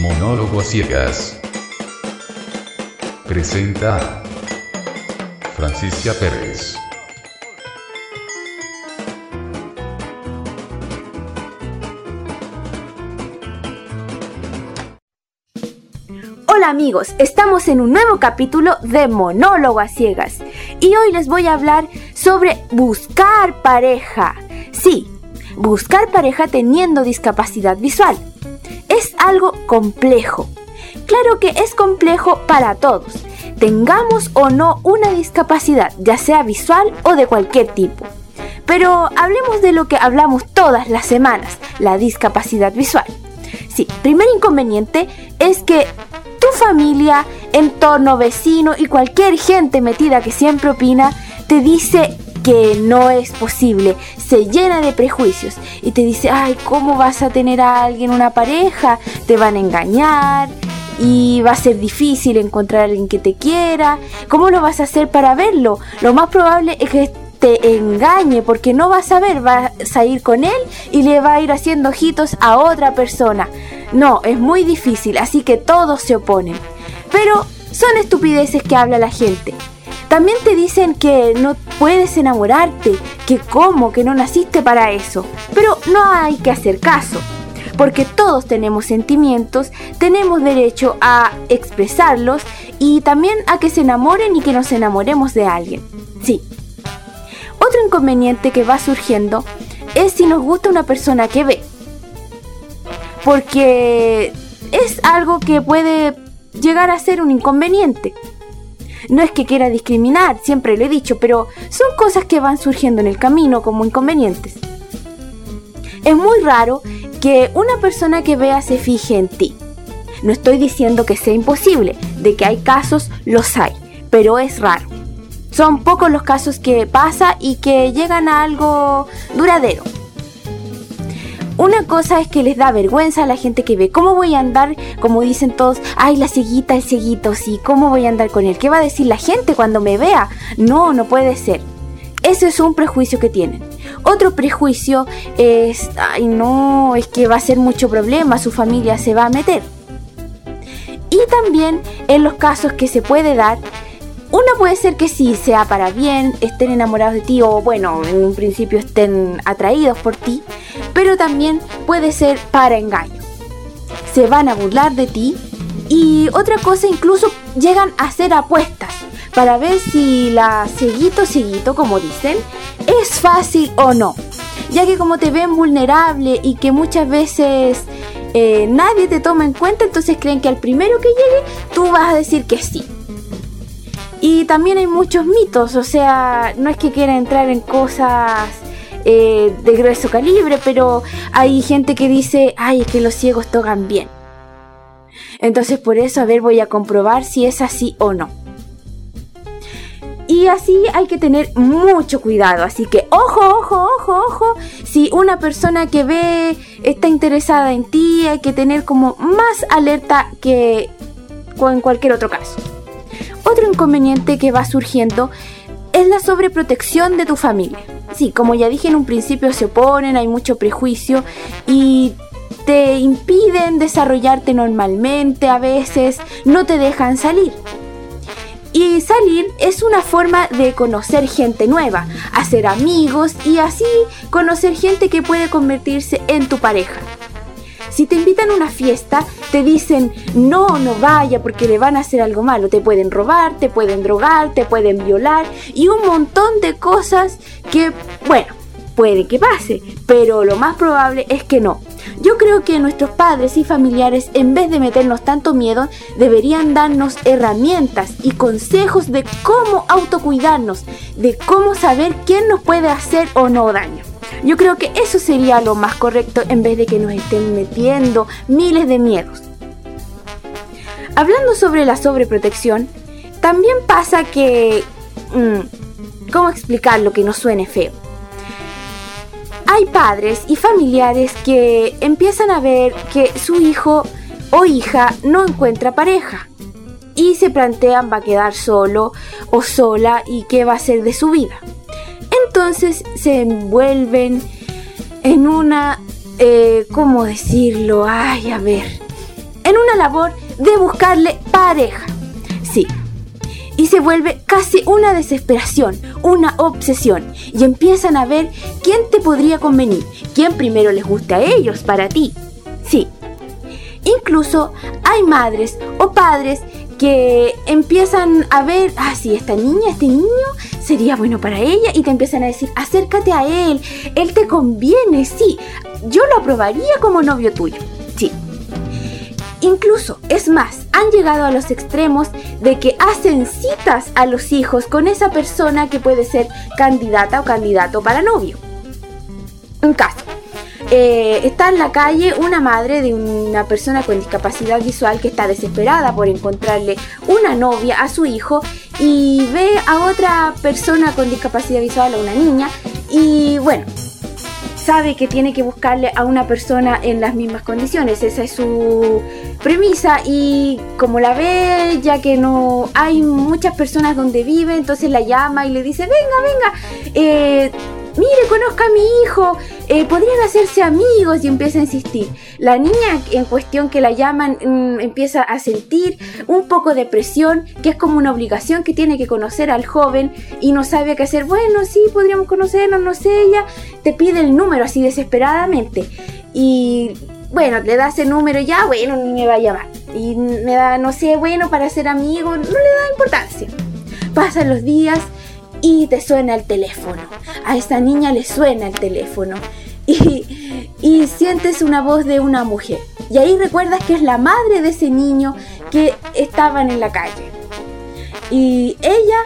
Monólogo a ciegas. Presenta Francisca Pérez. Hola amigos, estamos en un nuevo capítulo de Monólogo a Ciegas y hoy les voy a hablar sobre buscar pareja. Sí, buscar pareja teniendo discapacidad visual. Es algo complejo. Claro que es complejo para todos, tengamos o no una discapacidad, ya sea visual o de cualquier tipo. Pero hablemos de lo que hablamos todas las semanas, la discapacidad visual. Sí, primer inconveniente es que tu familia, entorno, vecino y cualquier gente metida que siempre opina te dice que no es posible, se llena de prejuicios y te dice, ay, ¿cómo vas a tener a alguien una pareja? Te van a engañar y va a ser difícil encontrar a alguien que te quiera. ¿Cómo lo vas a hacer para verlo? Lo más probable es que te engañe porque no vas a ver, vas a ir con él y le va a ir haciendo ojitos a otra persona. No, es muy difícil, así que todos se oponen. Pero son estupideces que habla la gente. También te dicen que no puedes enamorarte, que cómo, que no naciste para eso. Pero no hay que hacer caso, porque todos tenemos sentimientos, tenemos derecho a expresarlos y también a que se enamoren y que nos enamoremos de alguien. Sí. Otro inconveniente que va surgiendo es si nos gusta una persona que ve porque es algo que puede llegar a ser un inconveniente. No es que quiera discriminar, siempre lo he dicho, pero son cosas que van surgiendo en el camino como inconvenientes. Es muy raro que una persona que vea se fije en ti. No estoy diciendo que sea imposible, de que hay casos, los hay, pero es raro. Son pocos los casos que pasa y que llegan a algo duradero. Una cosa es que les da vergüenza a la gente que ve. ¿Cómo voy a andar, como dicen todos, ay, la cieguita, el cieguito, sí, ¿cómo voy a andar con él? ¿Qué va a decir la gente cuando me vea? No, no puede ser. Ese es un prejuicio que tienen. Otro prejuicio es, ay, no, es que va a ser mucho problema, su familia se va a meter. Y también en los casos que se puede dar, uno puede ser que sí sea para bien, estén enamorados de ti o bueno, en un principio estén atraídos por ti, pero también puede ser para engaño. Se van a burlar de ti y otra cosa incluso llegan a hacer apuestas para ver si la seguito seguito como dicen es fácil o no. Ya que como te ven vulnerable y que muchas veces eh, nadie te toma en cuenta, entonces creen que al primero que llegue tú vas a decir que sí. Y también hay muchos mitos, o sea, no es que quiera entrar en cosas eh, de grueso calibre, pero hay gente que dice, ay, es que los ciegos tocan bien. Entonces por eso, a ver, voy a comprobar si es así o no. Y así hay que tener mucho cuidado. Así que ojo, ojo, ojo, ojo. Si una persona que ve está interesada en ti, hay que tener como más alerta que en cualquier otro caso. Otro inconveniente que va surgiendo es la sobreprotección de tu familia. Sí, como ya dije en un principio, se oponen, hay mucho prejuicio y te impiden desarrollarte normalmente, a veces no te dejan salir. Y salir es una forma de conocer gente nueva, hacer amigos y así conocer gente que puede convertirse en tu pareja. Si te invitan a una fiesta, te dicen, no, no vaya porque le van a hacer algo malo. Te pueden robar, te pueden drogar, te pueden violar y un montón de cosas que, bueno, puede que pase, pero lo más probable es que no. Yo creo que nuestros padres y familiares, en vez de meternos tanto miedo, deberían darnos herramientas y consejos de cómo autocuidarnos, de cómo saber quién nos puede hacer o no daño. Yo creo que eso sería lo más correcto en vez de que nos estén metiendo miles de miedos. Hablando sobre la sobreprotección, también pasa que... Mm, ¿Cómo explicarlo que no suene feo? Hay padres y familiares que empiezan a ver que su hijo o hija no encuentra pareja y se plantean va a quedar solo o sola y qué va a ser de su vida. Entonces se envuelven en una, eh, ¿cómo decirlo? Ay, a ver, en una labor de buscarle pareja. Sí. Y se vuelve casi una desesperación, una obsesión. Y empiezan a ver quién te podría convenir, quién primero les gusta a ellos, para ti. Sí. Incluso hay madres o padres que empiezan a ver, ah, sí, esta niña, este niño sería bueno para ella y te empiezan a decir, acércate a él, él te conviene, sí, yo lo aprobaría como novio tuyo, sí. Incluso, es más, han llegado a los extremos de que hacen citas a los hijos con esa persona que puede ser candidata o candidato para novio. Un caso. Eh, está en la calle una madre de una persona con discapacidad visual que está desesperada por encontrarle una novia a su hijo y ve a otra persona con discapacidad visual, a una niña, y bueno, sabe que tiene que buscarle a una persona en las mismas condiciones. Esa es su premisa y como la ve, ya que no hay muchas personas donde vive, entonces la llama y le dice, venga, venga, eh, conozca a mi hijo, eh, podrían hacerse amigos y empieza a insistir. La niña en cuestión que la llaman mm, empieza a sentir un poco de presión, que es como una obligación que tiene que conocer al joven y no sabe qué hacer. Bueno, sí, podríamos conocernos, no sé, ella te pide el número así desesperadamente. Y bueno, le da ese número ya, bueno, ni me va a llamar. Y me da, no sé, bueno, para ser amigo, no le da importancia. Pasan los días y te suena el teléfono. A esta niña le suena el teléfono y, y sientes una voz de una mujer. Y ahí recuerdas que es la madre de ese niño que estaban en la calle. Y ella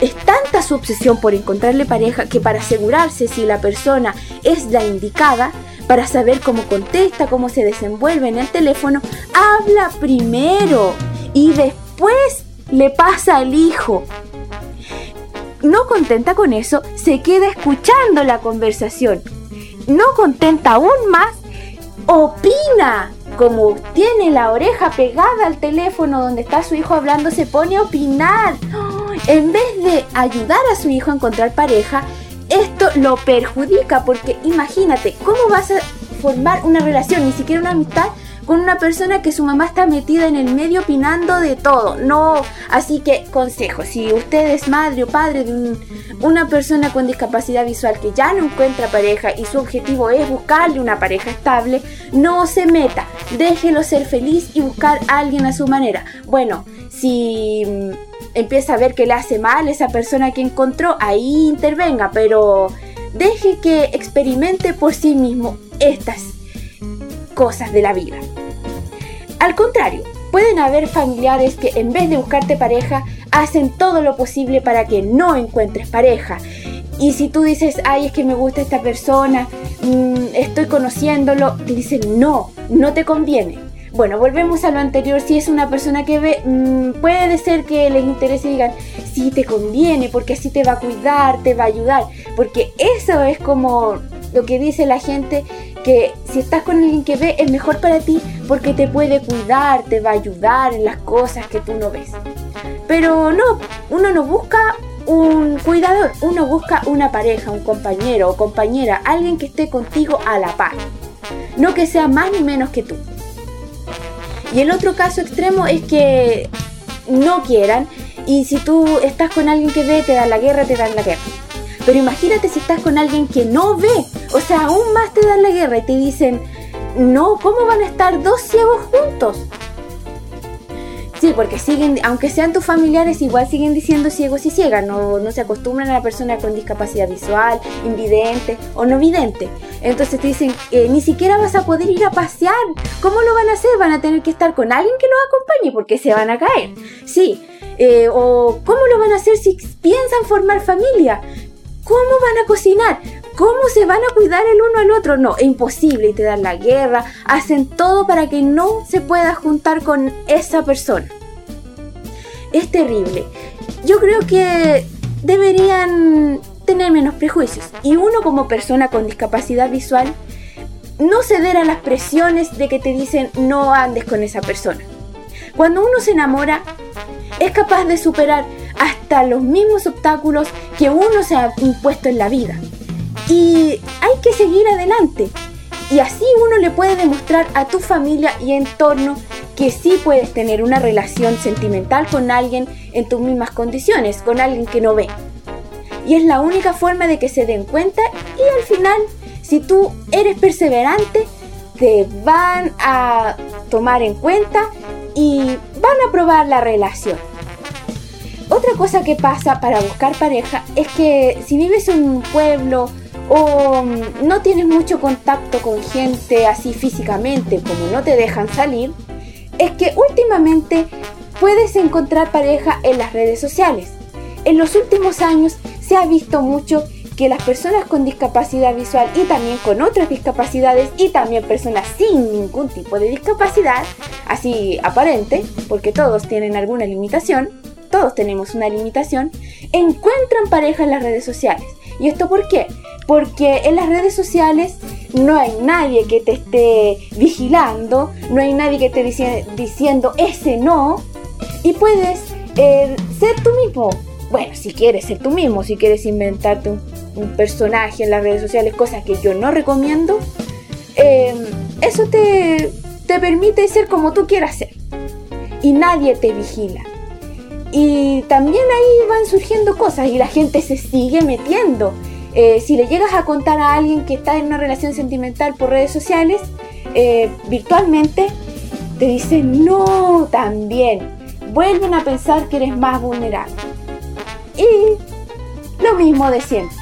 es tanta su obsesión por encontrarle pareja que para asegurarse si la persona es la indicada, para saber cómo contesta, cómo se desenvuelve en el teléfono, habla primero y después le pasa al hijo no contenta con eso, se queda escuchando la conversación. No contenta aún más, opina. Como tiene la oreja pegada al teléfono donde está su hijo hablando, se pone a opinar. En vez de ayudar a su hijo a encontrar pareja, esto lo perjudica porque imagínate, ¿cómo vas a formar una relación, ni siquiera una amistad, con una persona que su mamá está metida en el medio opinando de todo. No, así que consejo, si usted es madre o padre de una persona con discapacidad visual que ya no encuentra pareja y su objetivo es buscarle una pareja estable, no se meta, déjelo ser feliz y buscar a alguien a su manera. Bueno, si mm, empieza a ver que le hace mal esa persona que encontró, ahí intervenga, pero deje que experimente por sí mismo estas cosas de la vida. Al contrario, pueden haber familiares que en vez de buscarte pareja, hacen todo lo posible para que no encuentres pareja. Y si tú dices, ay, es que me gusta esta persona, mm, estoy conociéndolo, te dicen, no, no te conviene. Bueno, volvemos a lo anterior, si es una persona que ve, mm, puede ser que les interese y digan, sí te conviene, porque así te va a cuidar, te va a ayudar, porque eso es como lo que dice la gente que si estás con alguien que ve es mejor para ti porque te puede cuidar, te va a ayudar en las cosas que tú no ves. Pero no, uno no busca un cuidador, uno busca una pareja, un compañero o compañera, alguien que esté contigo a la par, no que sea más ni menos que tú. Y el otro caso extremo es que no quieran y si tú estás con alguien que ve, te dan la guerra, te dan la guerra. Pero imagínate si estás con alguien que no ve, o sea, aún más te dan la guerra y te dicen, no, ¿cómo van a estar dos ciegos juntos? Sí, porque siguen, aunque sean tus familiares, igual siguen diciendo ciegos y ciegas, no, no se acostumbran a la persona con discapacidad visual, invidente o no vidente. Entonces te dicen, eh, ni siquiera vas a poder ir a pasear. ¿Cómo lo van a hacer? Van a tener que estar con alguien que los acompañe porque se van a caer. Sí, eh, o ¿cómo lo van a hacer si piensan formar familia? ¿Cómo van a cocinar? ¿Cómo se van a cuidar el uno al otro? No, es imposible y te dan la guerra, hacen todo para que no se pueda juntar con esa persona. Es terrible. Yo creo que deberían tener menos prejuicios y uno como persona con discapacidad visual no ceder a las presiones de que te dicen no andes con esa persona. Cuando uno se enamora, es capaz de superar hasta los mismos obstáculos que uno se ha impuesto en la vida. Y hay que seguir adelante. Y así uno le puede demostrar a tu familia y entorno que sí puedes tener una relación sentimental con alguien en tus mismas condiciones, con alguien que no ve. Y es la única forma de que se den cuenta y al final, si tú eres perseverante, te van a tomar en cuenta y van a probar la relación. Otra cosa que pasa para buscar pareja es que si vives en un pueblo o no tienes mucho contacto con gente así físicamente, como no te dejan salir, es que últimamente puedes encontrar pareja en las redes sociales. En los últimos años se ha visto mucho que las personas con discapacidad visual y también con otras discapacidades y también personas sin ningún tipo de discapacidad, así aparente, porque todos tienen alguna limitación, todos tenemos una limitación, encuentran pareja en las redes sociales. ¿Y esto por qué? Porque en las redes sociales no hay nadie que te esté vigilando, no hay nadie que te esté diciendo ese no, y puedes eh, ser tú mismo. Bueno, si quieres ser tú mismo, si quieres inventarte un, personaje en las redes sociales, cosa que yo no recomiendo, em, eso te, te permite ser como tú quieras ser. Y nadie te vigila. Y también ahí van surgiendo cosas y la gente se sigue metiendo. Eh, si le llegas a contar a alguien que está en una relación sentimental por redes sociales, eh, virtualmente, te dicen no también. Vuelven a pensar que eres más vulnerable. Y lo mismo de siempre.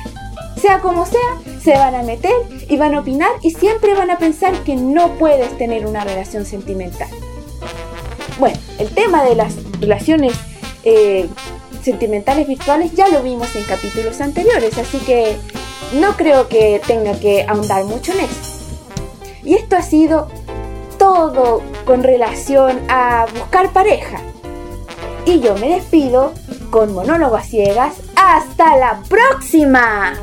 Sea como sea, se van a meter y van a opinar y siempre van a pensar que no puedes tener una relación sentimental. Bueno, el tema de las relaciones eh, sentimentales virtuales ya lo vimos en capítulos anteriores, así que no creo que tenga que ahondar mucho en eso. Y esto ha sido todo con relación a buscar pareja. Y yo me despido con monólogo a ciegas. ¡Hasta la próxima!